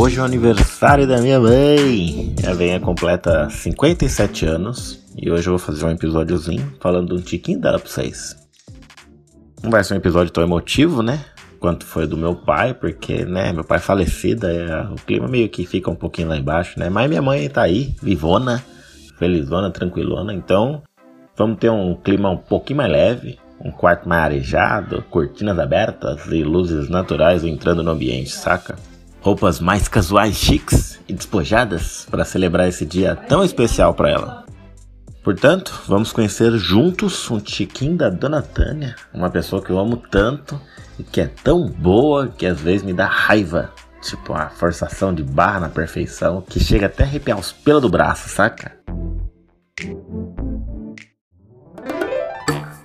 Hoje é o aniversário da minha mãe. Ela vem completa 57 anos e hoje eu vou fazer um episódiozinho falando um tiquinho dela pra vocês. Não vai ser um episódio tão emotivo, né? Quanto foi do meu pai, porque, né, meu pai falecido, é, o clima meio que fica um pouquinho lá embaixo, né? Mas minha mãe tá aí, vivona, felizona, tranquilona, então vamos ter um clima um pouquinho mais leve, um quarto mais arejado, cortinas abertas e luzes naturais entrando no ambiente, saca? Roupas mais casuais, chiques e despojadas para celebrar esse dia tão especial para ela. Portanto, vamos conhecer juntos um tiquinho da Dona Tânia, uma pessoa que eu amo tanto e que é tão boa que às vezes me dá raiva. Tipo, a forçação de barra na perfeição que chega até a arrepiar os pelos do braço, saca?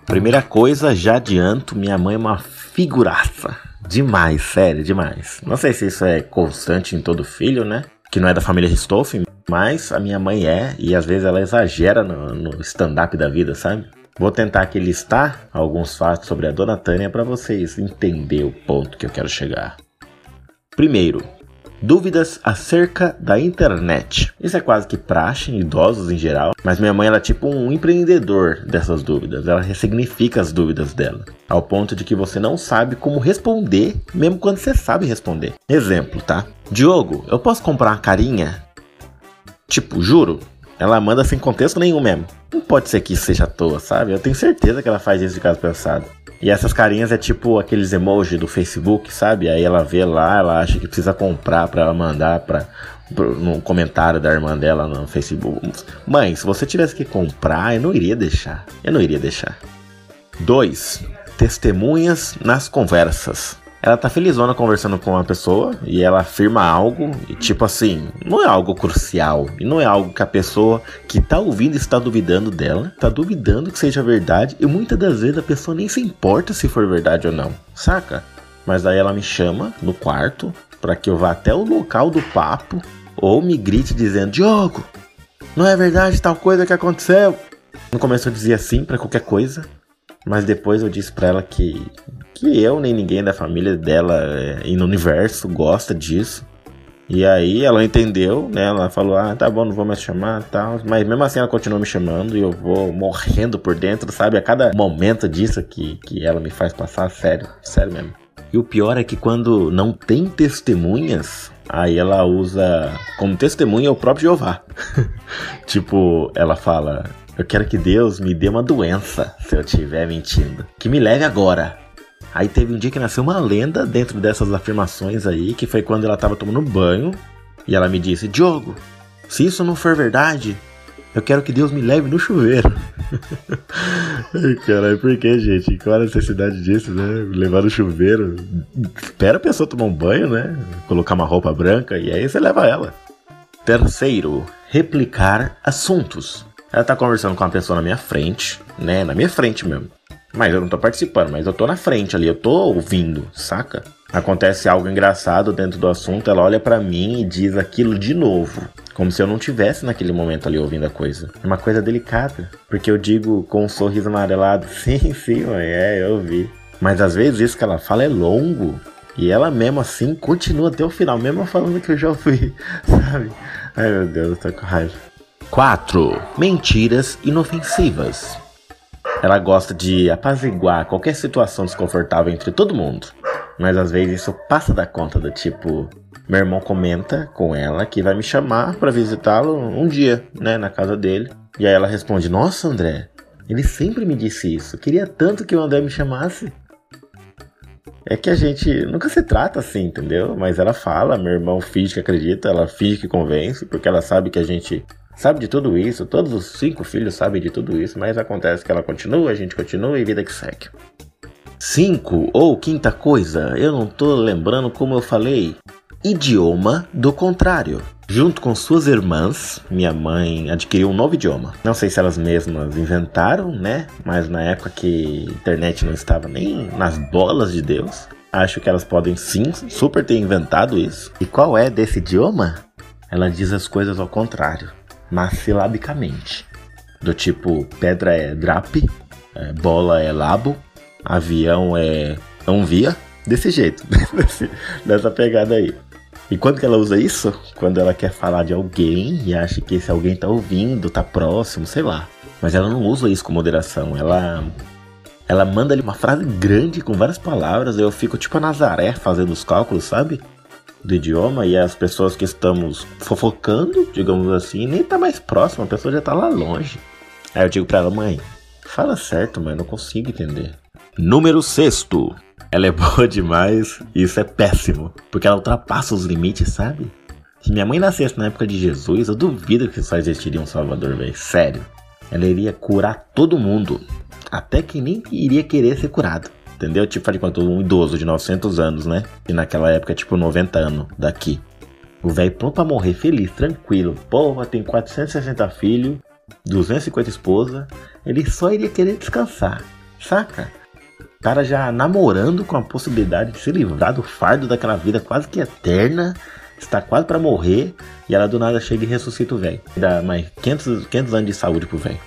Primeira coisa, já adianto, minha mãe é uma figuraça. Demais, sério, demais. Não sei se isso é constante em todo filho, né? Que não é da família Ristoffen, mas a minha mãe é, e às vezes ela exagera no, no stand-up da vida, sabe? Vou tentar aqui listar alguns fatos sobre a Dona Tânia para vocês entenderem o ponto que eu quero chegar. Primeiro, dúvidas acerca da internet. Isso é quase que praxe em idosos em geral, mas minha mãe ela é tipo um empreendedor dessas dúvidas. Ela ressignifica as dúvidas dela, ao ponto de que você não sabe como responder, mesmo quando você sabe responder. Exemplo, tá? Diogo, eu posso comprar uma carinha? Tipo, juro, ela manda sem contexto nenhum mesmo. Não pode ser que isso seja à toa, sabe? Eu tenho certeza que ela faz isso de caso pensado. E essas carinhas é tipo aqueles emojis do Facebook, sabe? Aí ela vê lá, ela acha que precisa comprar para ela mandar para no comentário da irmã dela no Facebook. Mãe, se você tivesse que comprar, eu não iria deixar. Eu não iria deixar. 2. Testemunhas nas conversas ela tá felizona conversando com uma pessoa e ela afirma algo e tipo assim, não é algo crucial e não é algo que a pessoa que tá ouvindo está duvidando dela, tá duvidando que seja verdade e muitas das vezes a pessoa nem se importa se for verdade ou não, saca? Mas aí ela me chama no quarto para que eu vá até o local do papo ou me grite dizendo: "Diogo, não é verdade tal coisa que aconteceu?" No começo eu dizia sim para qualquer coisa, mas depois eu disse para ela que que eu nem ninguém da família dela é, e no universo gosta disso. E aí ela entendeu, né? Ela falou: "Ah, tá bom, não vou mais chamar", tal, mas mesmo assim ela continua me chamando e eu vou morrendo por dentro, sabe? A cada momento disso que que ela me faz passar, sério, sério mesmo. E o pior é que quando não tem testemunhas, aí ela usa como testemunha o próprio Jeová. tipo, ela fala: Eu quero que Deus me dê uma doença se eu estiver mentindo. Que me leve agora. Aí teve um dia que nasceu uma lenda dentro dessas afirmações aí, que foi quando ela tava tomando banho e ela me disse: Diogo, se isso não for verdade, eu quero que Deus me leve no chuveiro. Ai, caralho, por que, gente? Qual a necessidade disso, né? Levar no chuveiro. Espera a pessoa tomar um banho, né? Colocar uma roupa branca e aí você leva ela. Terceiro, replicar assuntos. Ela tá conversando com uma pessoa na minha frente, né? Na minha frente mesmo. Mas eu não tô participando, mas eu tô na frente ali, eu tô ouvindo, saca? Acontece algo engraçado dentro do assunto, ela olha para mim e diz aquilo de novo, como se eu não tivesse naquele momento ali ouvindo a coisa. É uma coisa delicada, porque eu digo com um sorriso amarelado: "Sim, sim, mãe, é, eu vi". Mas às vezes isso que ela fala é longo, e ela mesmo assim continua até o final, mesmo falando que eu já ouvi, sabe? Ai meu Deus, eu tô com raiva. 4. Mentiras inofensivas. Ela gosta de apaziguar qualquer situação desconfortável entre todo mundo. Mas às vezes isso passa da conta do tipo, meu irmão comenta com ela que vai me chamar para visitá-lo um dia, né, na casa dele. E aí ela responde: "Nossa, André, ele sempre me disse isso. Queria tanto que o André me chamasse." É que a gente nunca se trata assim, entendeu? Mas ela fala, meu irmão finge que acredita, ela finge que convence, porque ela sabe que a gente sabe de tudo isso, todos os cinco filhos sabem de tudo isso, mas acontece que ela continua, a gente continua e vida que segue. Cinco, ou quinta coisa, eu não tô lembrando como eu falei. Idioma do contrário. Junto com suas irmãs, minha mãe adquiriu um novo idioma. Não sei se elas mesmas inventaram, né? Mas na época que a internet não estava nem nas bolas de Deus, acho que elas podem sim super ter inventado isso. E qual é desse idioma? Ela diz as coisas ao contrário mas silabicamente. Do tipo, pedra é drap, é, bola é labo, avião é anvia, desse jeito, dessa pegada aí. E quando que ela usa isso? Quando ela quer falar de alguém e acha que esse alguém tá ouvindo, tá próximo, sei lá. Mas ela não usa isso com moderação. Ela ela manda ali uma frase grande com várias palavras. Eu fico tipo a Nazaré fazendo os cálculos, sabe? Do idioma e as pessoas que estamos fofocando, digamos assim, nem tá mais próximo, a pessoa já tá lá longe. Aí eu digo pra ela, mãe, fala certo, mãe, não consigo entender. Número sexto. Ela é boa demais e isso é péssimo, porque ela ultrapassa os limites, sabe? Se minha mãe nascesse na época de Jesus, eu duvido que só existiria um Salvador, velho. Sério. Ela iria curar todo mundo, até quem nem iria querer ser curado. Entendeu? Tipo, de quanto um idoso de 900 anos, né? E naquela época, tipo, 90 anos daqui. O velho pronto pra morrer feliz, tranquilo. Porra, tem 460 filhos, 250 esposas. Ele só iria querer descansar, saca? cara já namorando com a possibilidade de se livrar do fardo daquela vida quase que eterna, está quase para morrer, e ela do nada chega e ressuscita o velho. Dá mais 500, 500 anos de saúde pro velho.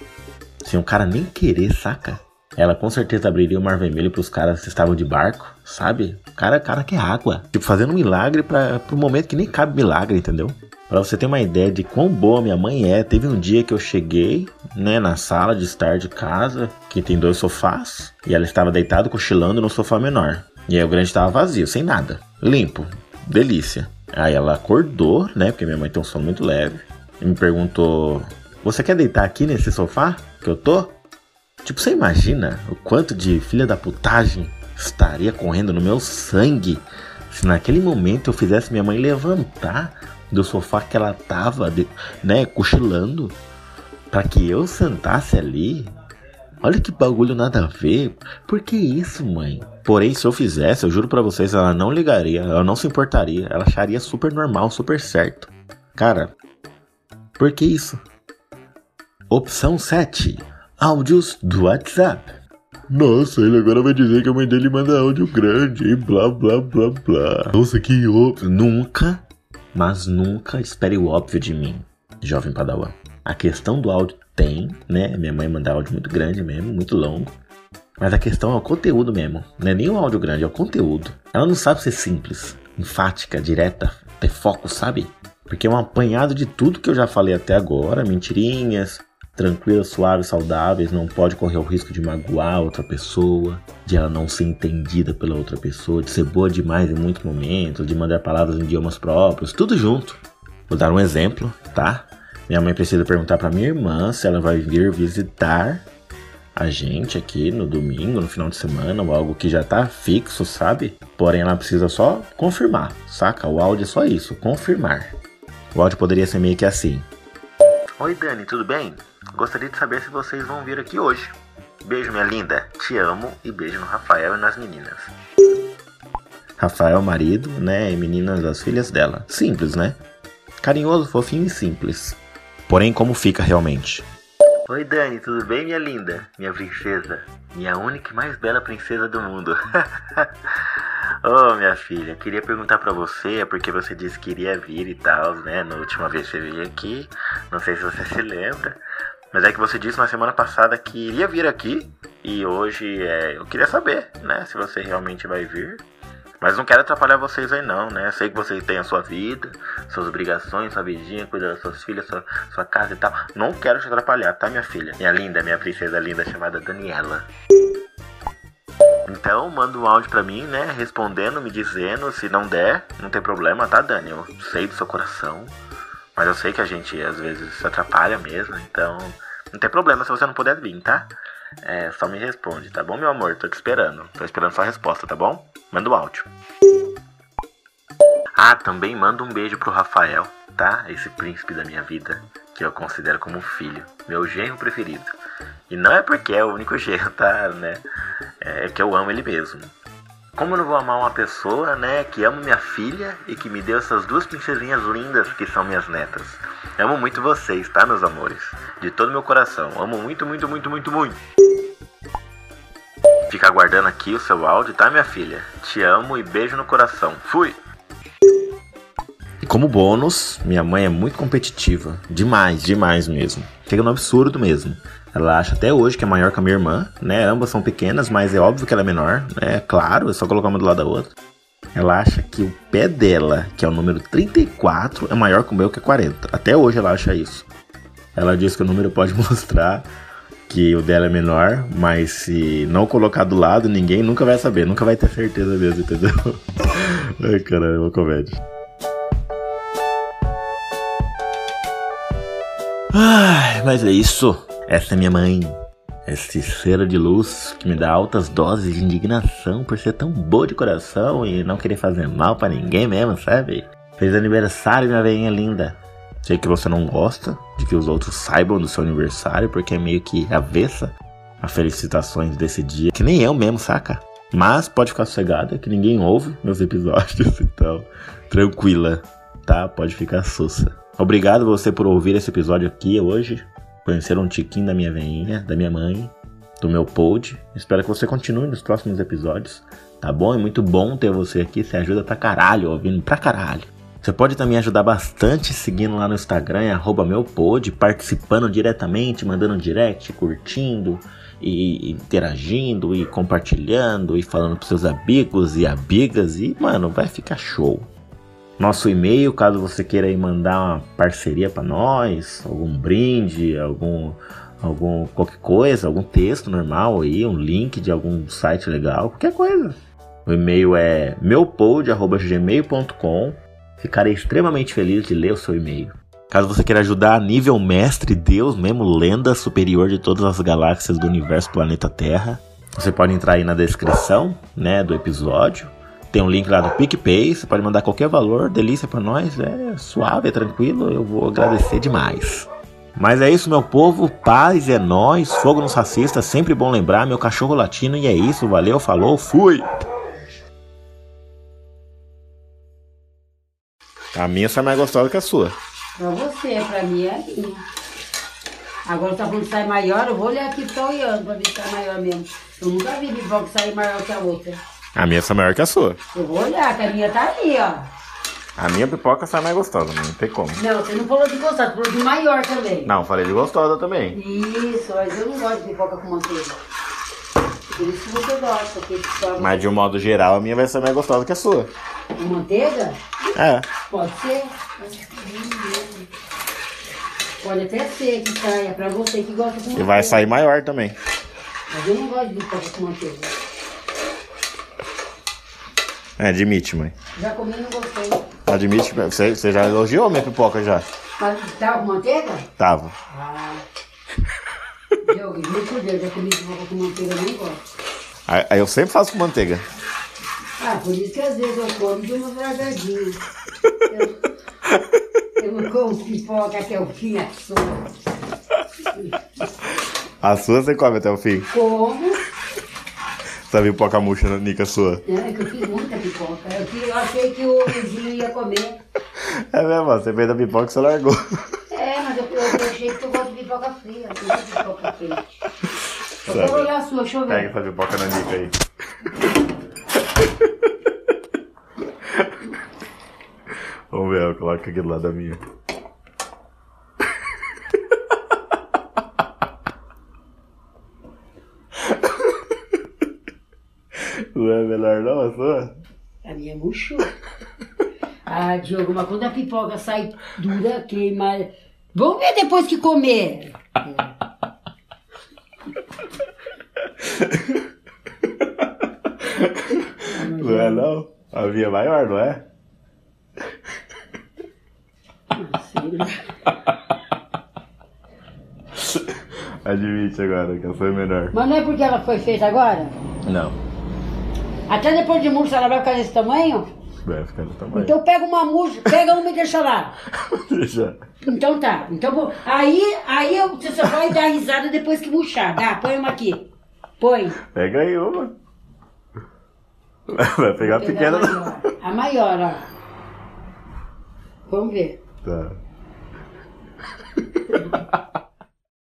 Se um cara nem querer, saca? Ela com certeza abriria o mar vermelho pros caras que estavam de barco, sabe? Cara, cara quer água. Tipo, fazendo um milagre para pro momento que nem cabe milagre, entendeu? Para você ter uma ideia de quão boa minha mãe é, teve um dia que eu cheguei, né, na sala de estar de casa, que tem dois sofás, e ela estava deitada cochilando no sofá menor. E aí o grande estava vazio, sem nada, limpo, delícia. Aí ela acordou, né, porque minha mãe tem um sono muito leve, e me perguntou: "Você quer deitar aqui nesse sofá que eu tô?" Tipo, você imagina o quanto de filha da putagem estaria correndo no meu sangue se naquele momento eu fizesse minha mãe levantar do sofá que ela tava, né, cochilando, para que eu sentasse ali. Olha que bagulho nada a ver. Por que isso, mãe? Porém, se eu fizesse, eu juro para vocês, ela não ligaria, ela não se importaria, ela acharia super normal, super certo. Cara, por que isso? Opção 7. Áudios do WhatsApp. Nossa, ele agora vai dizer que a mãe dele manda áudio grande e blá blá blá blá. Nossa, que óbvio. Nunca mas nunca espere o óbvio de mim, jovem padawan. A questão do áudio tem, né? Minha mãe manda áudio muito grande mesmo, muito longo. Mas a questão é o conteúdo mesmo. Não é nem o áudio grande, é o conteúdo. Ela não sabe ser simples, enfática, direta, ter foco, sabe? Porque é um apanhado de tudo que eu já falei até agora, mentirinhas, tranquilas, suaves, saudáveis, não pode correr o risco de magoar outra pessoa, de ela não ser entendida pela outra pessoa, de ser boa demais em muitos momentos, de mandar palavras em idiomas próprios, tudo junto. Vou dar um exemplo, tá? Minha mãe precisa perguntar para minha irmã se ela vai vir visitar a gente aqui no domingo, no final de semana, ou algo que já tá fixo, sabe? Porém, ela precisa só confirmar, saca? O áudio é só isso, confirmar. O áudio poderia ser meio que assim: Oi Dani, tudo bem? Gostaria de saber se vocês vão vir aqui hoje. Beijo, minha linda. Te amo e beijo no Rafael e nas meninas. Rafael, marido, né? E meninas, as filhas dela. Simples, né? Carinhoso, fofinho e simples. Porém, como fica realmente? Oi, Dani, tudo bem, minha linda? Minha princesa. Minha única e mais bela princesa do mundo. oh, minha filha, queria perguntar para você, porque você disse que iria vir e tal, né? Na última vez que você veio aqui. Não sei se você se lembra. Mas é que você disse na semana passada que iria vir aqui e hoje é, eu queria saber, né, se você realmente vai vir. Mas não quero atrapalhar vocês aí não, né? Sei que vocês têm a sua vida, suas obrigações, sua vidinha, cuidar das suas filhas, sua, sua casa e tal. Não quero te atrapalhar, tá, minha filha? Minha linda, minha princesa linda chamada Daniela. Então, manda um áudio pra mim, né? Respondendo, me dizendo. Se não der, não tem problema, tá, Dani? Eu sei do seu coração. Mas eu sei que a gente às vezes se atrapalha mesmo, então não tem problema se você não puder vir, tá? É, só me responde, tá bom, meu amor? Tô te esperando. Tô esperando sua resposta, tá bom? Manda o áudio. Ah, também manda um beijo pro Rafael, tá? Esse príncipe da minha vida, que eu considero como um filho, meu genro preferido. E não é porque é o único genro, tá? Né? É que eu amo ele mesmo. Como eu não vou amar uma pessoa, né, que ama minha filha e que me deu essas duas princesinhas lindas que são minhas netas? Amo muito vocês, tá, meus amores? De todo meu coração. Amo muito, muito, muito, muito, muito. Fica aguardando aqui o seu áudio, tá, minha filha? Te amo e beijo no coração. Fui! Como bônus, minha mãe é muito competitiva. Demais, demais mesmo. Chega no absurdo mesmo. Ela acha até hoje que é maior que a minha irmã, né? Ambas são pequenas, mas é óbvio que ela é menor, né? É claro, é só colocar uma do lado da outra. ela acha que o pé dela, que é o número 34, é maior que o meu, que é 40. Até hoje ela acha isso. Ela diz que o número pode mostrar que o dela é menor, mas se não colocar do lado, ninguém nunca vai saber, nunca vai ter certeza mesmo, entendeu? Ai, caralho, é uma comédia. Ai, mas é isso. Essa é minha mãe. Esse ser de luz que me dá altas doses de indignação por ser tão boa de coração e não querer fazer mal para ninguém mesmo, sabe? Fez aniversário, minha veinha linda. Sei que você não gosta de que os outros saibam do seu aniversário, porque é meio que avessa a felicitações desse dia, que nem eu mesmo, saca? Mas pode ficar sossegada, que ninguém ouve meus episódios, então tranquila, tá? Pode ficar sussa. Obrigado você por ouvir esse episódio aqui hoje conhecer um tiquinho da minha veinha, da minha mãe, do meu pod. Espero que você continue nos próximos episódios, tá bom? É muito bom ter você aqui, você ajuda pra caralho, ouvindo pra caralho. Você pode também ajudar bastante seguindo lá no Instagram, é meupod, participando diretamente, mandando direct, curtindo e interagindo e compartilhando e falando pros seus amigos e amigas e, mano, vai ficar show nosso e-mail, caso você queira mandar uma parceria para nós, algum brinde, algum algum qualquer coisa, algum texto normal aí, um link de algum site legal, qualquer coisa. O e-mail é meupod@gmail.com. Ficarei extremamente feliz de ler o seu e-mail. Caso você queira ajudar a nível mestre, Deus mesmo, lenda superior de todas as galáxias do universo planeta Terra, você pode entrar aí na descrição, né, do episódio tem um link lá do PicPay, você pode mandar qualquer valor, delícia para nós, é suave, é tranquilo, eu vou agradecer demais. Mas é isso, meu povo, paz é nós, fogo nos racistas, sempre bom lembrar, meu cachorro latino, e é isso, valeu, falou, fui! A minha sai mais gostosa que a sua. Pra você, pra mim é a minha. Agora tá falando que sai maior, eu vou olhar aqui, tô olhando pra ver se sai maior mesmo. Eu nunca vi pipoca sair maior que a outra. A minha sai maior que a sua. Eu vou olhar, que a minha tá ali, ó. A minha pipoca sai mais gostosa, não tem como. Não, você não falou de gostosa, você falou de maior também. Não, falei de gostosa também. Isso, mas eu não gosto de pipoca com manteiga. Por isso que você gosta, porque Mas de um modo geral, a minha vai ser mais gostosa que a sua. com manteiga? É. Pode ser. Pode até ser que saia pra você que gosta com E manteiga. vai sair maior também. Mas eu não gosto de pipoca com manteiga. É, admite, mãe. Já comi e não gostei. Admite, você, você já elogiou minha pipoca já? Mas tá com manteiga? Tava. Ah. Diogo, juro por Deus, já comi pipoca com manteiga, eu não gosto. Aí aí eu sempre faço com manteiga. Ah, por isso que às vezes eu como de uma bragadinha. Eu, eu não como pipoca até o fim, a sua. A sua você come até o fim. Como, Essa pipoca murcha, Nica, sua. né? Que eu fiz muita pipoca. Eu, fiz- eu achei que o vizinho ia comer. É mesmo, você fez a pipoca e você largou. É, mas eu, eu achei que eu gosto de pipoca fria, eu gosto de pipoca quente. Eu quero olhar a sua, deixa eu Pega ver. essa pipoca na Nica aí. Vamos ver, eu coloco aqui do lado da minha. Não é melhor não a sua? A minha murchou. Ah, Diogo, mas quando a pipoca sai dura, queima. Vamos ver depois que comer. Não é não? A minha é maior, não é? Admite agora que a sua é menor. Mas não é porque ela foi feita agora? Não. Até depois de murcha ela vai ficar desse tamanho? Vai ficar do tamanho. Então pega uma murcha, pega uma e deixa lá. Deixa. Então tá. Então aí, aí você só vai dar risada depois que murchar. Dá, põe uma aqui. Põe. Pega aí uma. Vai pegar a Vou pequena. a maior. A maior, ó. Vamos ver. Tá.